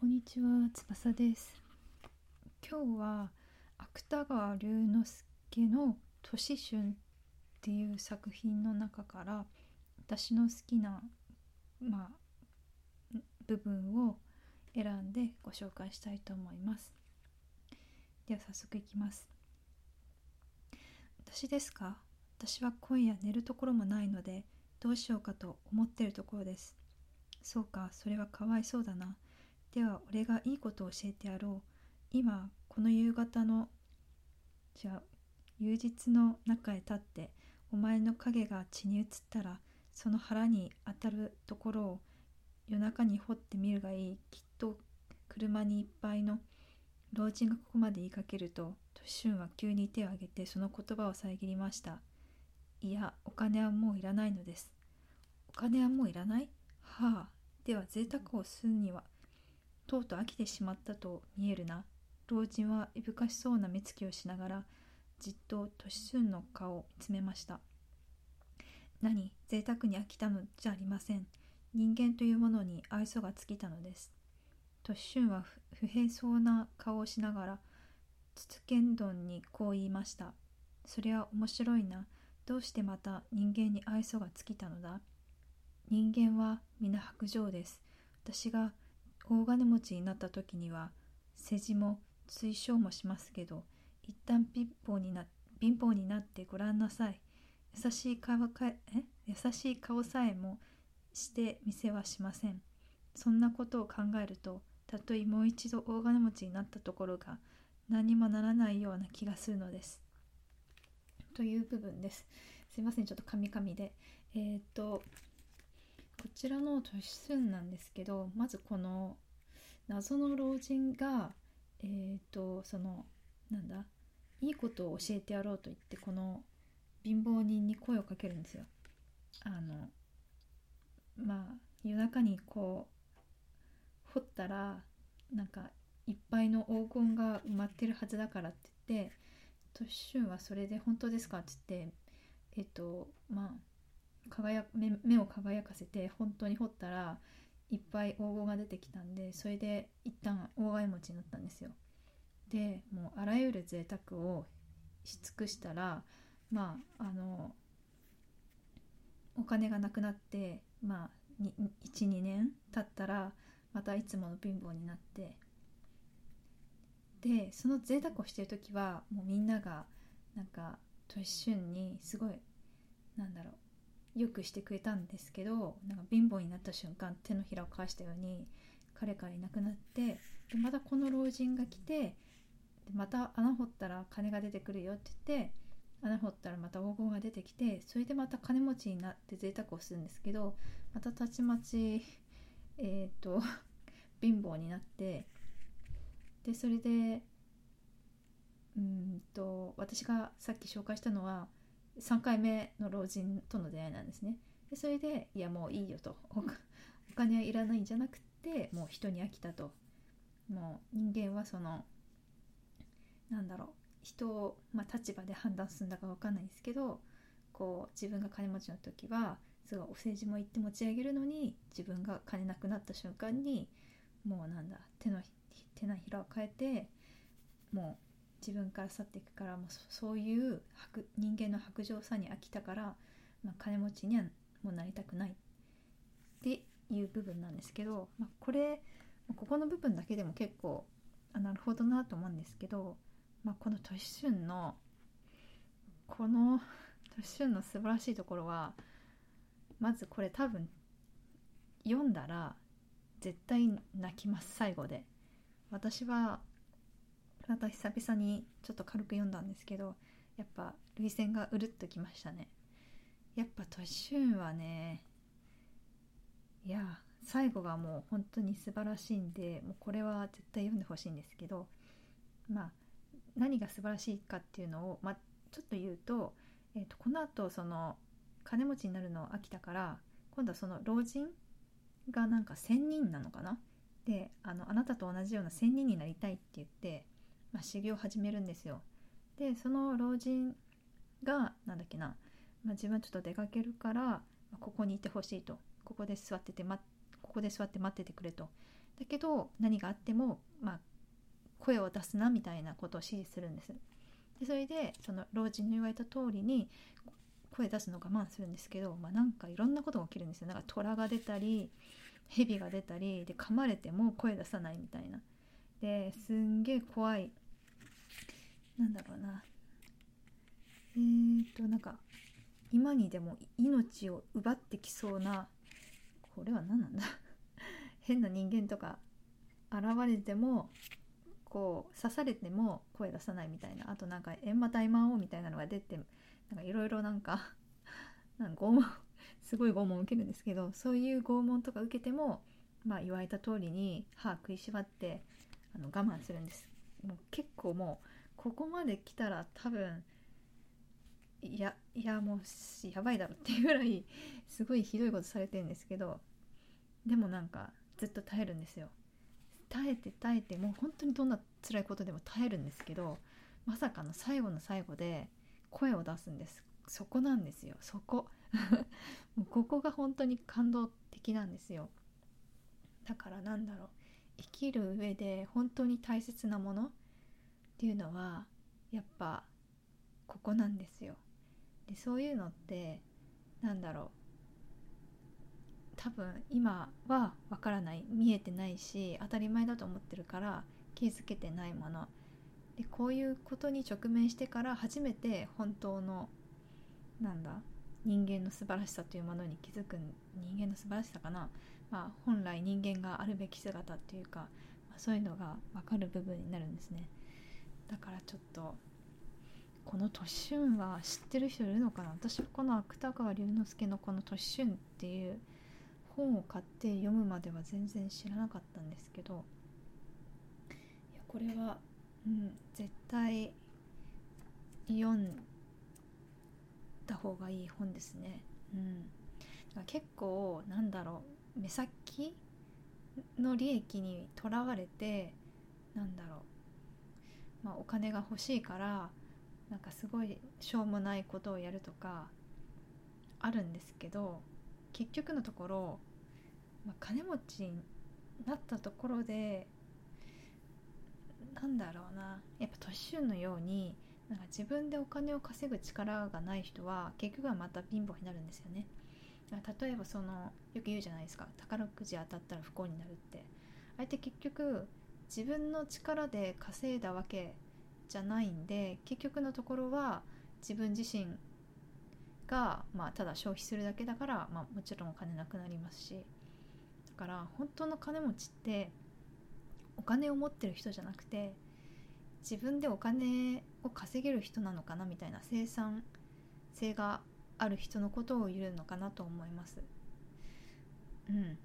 こんにちは、翼です。今日は芥川龍之介の「都市春」っていう作品の中から私の好きな、まあ、部分を選んでご紹介したいと思います。では早速いきます。私ですか？私は今夜寝るところもないのでどうしようかと思ってるところです。そうか、それはかわいそうだな。では俺がいいことを教えてやろう。今この夕方のじゃあ夕日の中へ立ってお前の影が血に移ったらその腹に当たるところを夜中に掘ってみるがいい。きっと車にいっぱいの老人がここまで言いかけるとトシュンは急に手を挙げてその言葉を遮りました。いやお金はもういらないのです。お金はもういらない？はあでは贅沢をするにはとうとう飽きてしまったと見えるな。老人はいぶかしそうな目つきをしながらじっとトシスンの顔を見つめました。何贅沢に飽きたのじゃありません。人間というものに愛想が尽きたのです。トシスンは不平そうな顔をしながらつつけんどんにこう言いました。それは面白いな。どうしてまた人間に愛想が尽きたのだ？人間は皆白状です。私が大金持ちになった時には世辞も推奨もしますけど一旦貧乏にな貧乏になってごらんなさい。優しい顔かえ？優しい顔さえもして店はしません。そんなことを考えるとたとえもう一度大金持ちになったところが何もならないような気がするのです。という部分です。すいませんちょっとカミカミで。えー、っとこちらの都市寸なんですけどまずこの謎の老人がえっ、とそのなんだいいことを教えてやろうと言ってこの貧乏人に声をかけるんですよ。あのまあ夜中にこう掘ったらなんかいっぱいの黄金が埋まってるはずだからって言ってトシシュンはそれで本当ですか？って言ってえっ、とまあ輝目目を輝かせて本当に掘ったらいっぱい黄金が出てきたんでそれで一旦大金持ちになったんですよ。でもうあらゆる贅沢をし尽くしたらまああのお金がなくなってまあ12年経ったらまたいつもの貧乏になってでその贅沢をしてる時はもうみんながなんかトシシュンにすごいなんだろうよくしてくれたんですけどなんか貧乏になった瞬間手のひらを返したように彼からいなくなってでまたこの老人が来てでまた穴掘ったら金が出てくるよって言って穴掘ったらまた黄金が出てきてそれでまた金持ちになって贅沢をするんですけどまたたちまちえっ、と 貧乏になってでそれでうんと私がさっき紹介したのは3回目の老人との出会いなんですね。でそれでいやもういいよと。お金はいらないんじゃなくてもう人に飽きたと。もう人間はそのなんだろう。人を、まあ、立場で判断するんだか分かんないんですけどこう自分が金持ちの時はすごいお世辞も言って持ち上げるのに自分が金なくなった瞬間にもうなんだ手の手のひらを変えてもう自分から去っていくからもうそういう人間の白状さに飽きたから、まあ、金持ちにはもうなりたくないっていう部分なんですけど、まあ、これここの部分だけでも結構あなるほどなと思うんですけど、まあ、このトシシュンのこの トシシュンの素晴らしいところはまずこれ多分読んだら絶対泣きます最後で。私はまた久々にちょっと軽く読んだんですけどやっぱ涙腺がうるっときましたね。やっぱトシュンはねいや最後がもう本当に素晴らしいんでもうこれは絶対読んでほしいんですけどまあ何が素晴らしいかっていうのを、まあ、ちょっと言うと,、えーと、このあとその金持ちになるの飽きたから今度はその老人がなんか仙人なのかな？であのあなたと同じような仙人になりたいって言ってまあ、修行を始めるんですよ。でその老人がなんだっけな、まあ、自分はちょっと出かけるから、ま、ここにいてほしいと。ここで座ってて、ま、ここで座って待っててくれと。だけど何があっても、まあ、声を出すなみたいなことを指示するんです。でそれでその老人の言われた通りに声出すの我慢するんですけど、まあ、なんかいろんなことが起きるんですよ。なんか虎が出たり蛇が出たりで噛まれても声出さないみたいな。ですんげえ怖い。なんだろうな。えー、っとなんか今にでも命を奪ってきそうなこれは何なんだ？変な人間とか現れてもこう刺されても声出さないみたいな。あとなんか閻魔大魔王みたいなのが出てなんかいろいろなんか なんか拷問 すごい拷問受けるんですけどそういう拷問とか受けてもまあ言われた通りに歯食いしばってあの我慢するんです。もう結構もうここまで来たら多分いやいやもうやばいだろっていうぐらいすごいひどいことされてるんですけどでもなんかずっと耐えるんですよ。耐えて耐えてもう本当にどんな辛いことでも耐えるんですけどまさかの最後の最後で声を出すんです。そこなんですよ。そこ。もうここが本当に感動的なんですよ。だからなんだろう。生きる上で本当に大切なものっていうのはやっぱここなんですよ。でそういうのってなんだろう。多分今はわからない。見えてないし当たり前だと思ってるから気づけてないもの。でこういうことに直面してから初めて本当のなんだ人間の素晴らしさというものに気づく人間の素晴らしさかな、まあ、本来人間があるべき姿っていうか、まあ、そういうのが分かる部分になるんですね。だからちょっとこの「年春」は知ってる人いるのかな？私はこの芥川龍之介のこの「年春」っていう本を買って読むまでは全然知らなかったんですけどいやこれは、うん、絶対読んだ方がいい本ですね。うん、結構なんだろう。目先？の利益にとらわれてなんだろう、まあ、お金が欲しいからなんかすごいしょうもないことをやるとかあるんですけど結局のところまあ、金持ちになったところでなんだろうな。やっぱ年春のようになんか自分でお金を稼ぐ力がない人は結局はまた貧乏になるんですよね。例えばそのよく言うじゃないですか。宝くじ当たったら不幸になるって。あれって結局自分の力で稼いだわけじゃないんで結局のところは自分自身が、まあ、ただ消費するだけだから、まあ、もちろんお金なくなりますし。だから本当の金持ちってお金を持ってる人じゃなくて自分でお金を稼げる人なのかなみたいな生産性がある人のことを言うのかなと思います。うん。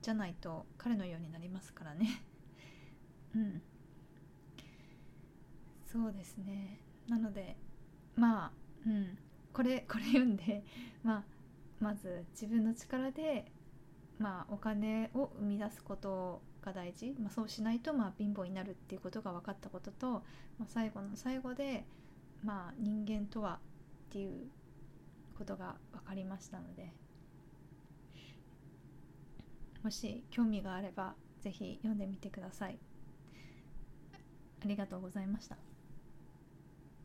じゃないと彼のようになりますからね。うん。そうですね。なのでまあうん。これこれ読んでまあまず自分の力でまあ、お金を生み出すことが大事、まあ、そうしないとまあ貧乏になるっていうことが分かったことと、まあ、最後の最後で、まあ、人間とはっていうことが分かりましたのでもし興味があれば是非読んでみてください。ありがとうございました。